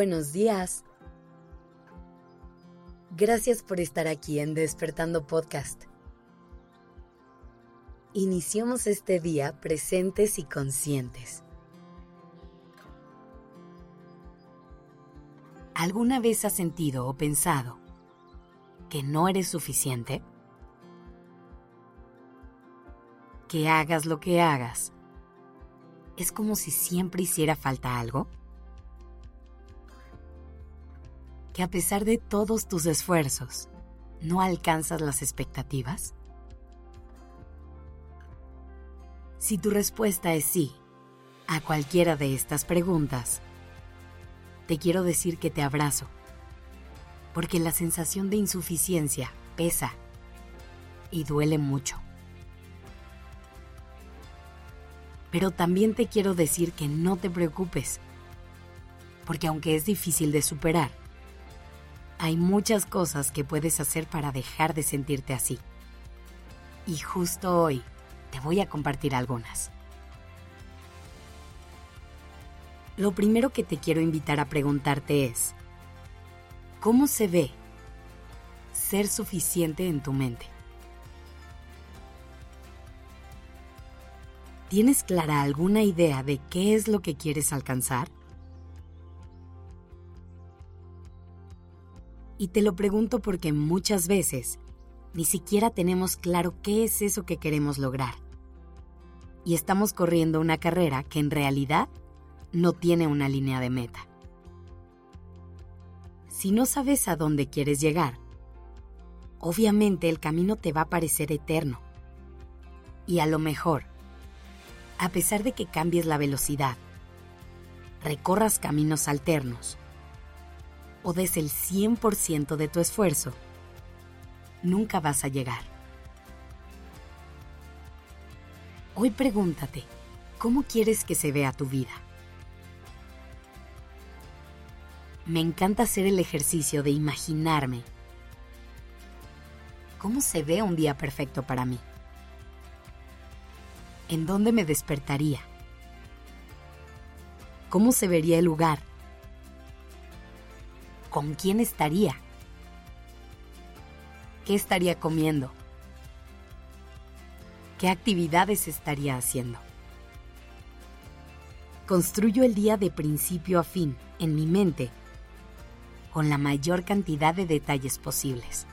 Buenos días. Gracias por estar aquí en Despertando Podcast. Iniciamos este día presentes y conscientes. ¿Alguna vez has sentido o pensado que no eres suficiente? Que hagas lo que hagas. ¿Es como si siempre hiciera falta algo? A pesar de todos tus esfuerzos, no alcanzas las expectativas? Si tu respuesta es sí a cualquiera de estas preguntas, te quiero decir que te abrazo, porque la sensación de insuficiencia pesa y duele mucho. Pero también te quiero decir que no te preocupes, porque aunque es difícil de superar, hay muchas cosas que puedes hacer para dejar de sentirte así. Y justo hoy te voy a compartir algunas. Lo primero que te quiero invitar a preguntarte es, ¿cómo se ve ser suficiente en tu mente? ¿Tienes clara alguna idea de qué es lo que quieres alcanzar? Y te lo pregunto porque muchas veces ni siquiera tenemos claro qué es eso que queremos lograr. Y estamos corriendo una carrera que en realidad no tiene una línea de meta. Si no sabes a dónde quieres llegar, obviamente el camino te va a parecer eterno. Y a lo mejor, a pesar de que cambies la velocidad, recorras caminos alternos, o des el 100% de tu esfuerzo, nunca vas a llegar. Hoy pregúntate, ¿cómo quieres que se vea tu vida? Me encanta hacer el ejercicio de imaginarme cómo se ve un día perfecto para mí. ¿En dónde me despertaría? ¿Cómo se vería el lugar? ¿Con quién estaría? ¿Qué estaría comiendo? ¿Qué actividades estaría haciendo? Construyo el día de principio a fin en mi mente con la mayor cantidad de detalles posibles.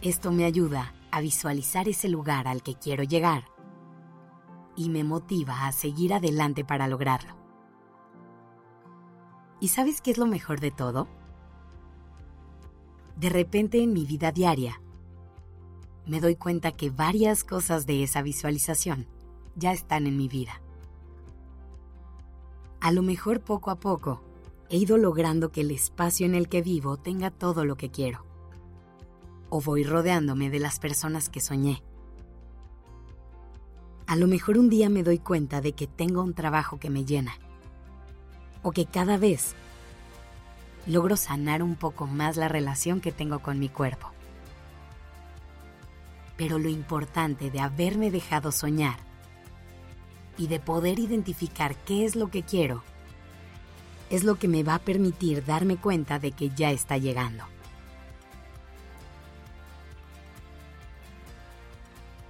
Esto me ayuda a visualizar ese lugar al que quiero llegar y me motiva a seguir adelante para lograrlo. ¿Y sabes qué es lo mejor de todo? De repente en mi vida diaria, me doy cuenta que varias cosas de esa visualización ya están en mi vida. A lo mejor poco a poco he ido logrando que el espacio en el que vivo tenga todo lo que quiero. O voy rodeándome de las personas que soñé. A lo mejor un día me doy cuenta de que tengo un trabajo que me llena o que cada vez logro sanar un poco más la relación que tengo con mi cuerpo. Pero lo importante de haberme dejado soñar y de poder identificar qué es lo que quiero es lo que me va a permitir darme cuenta de que ya está llegando.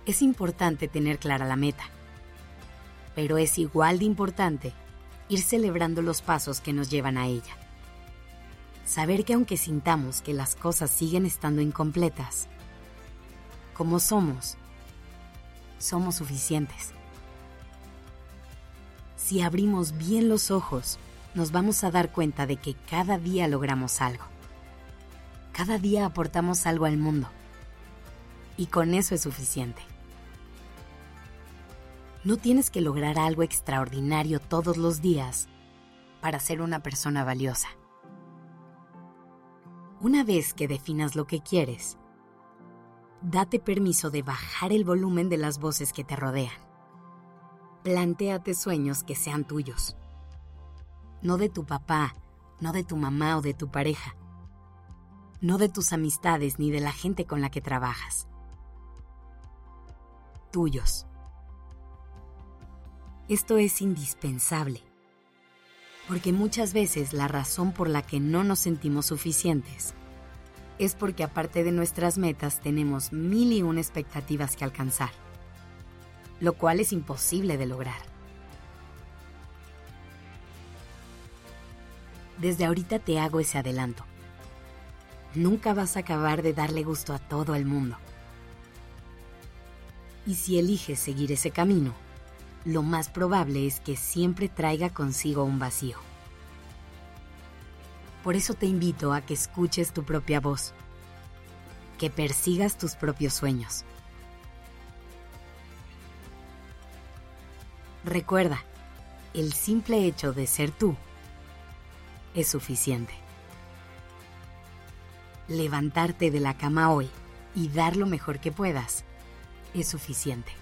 Es importante tener clara la meta, pero es igual de importante ir celebrando los pasos que nos llevan a ella. Saber que aunque sintamos que las cosas siguen estando incompletas, como somos, somos suficientes. Si abrimos bien los ojos, nos vamos a dar cuenta de que cada día logramos algo. Cada día aportamos algo al mundo. Y con eso es suficiente. No tienes que lograr algo extraordinario todos los días para ser una persona valiosa. Una vez que definas lo que quieres, date permiso de bajar el volumen de las voces que te rodean. Plantéate sueños que sean tuyos. No de tu papá, no de tu mamá o de tu pareja. No de tus amistades ni de la gente con la que trabajas. Tuyos. Esto es indispensable, Porque muchas veces la razón por la que no nos sentimos suficientes es porque aparte de nuestras metas tenemos mil y una expectativas que alcanzar, lo cual es imposible de lograr. Desde ahorita te hago ese adelanto. Nunca vas a acabar de darle gusto a todo el mundo. Y si eliges seguir ese camino, lo más probable es que siempre traiga consigo un vacío. Por eso te invito a que escuches tu propia voz, que persigas tus propios sueños. Recuerda, el simple hecho de ser tú es suficiente. Levantarte de la cama hoy y dar lo mejor que puedas es suficiente.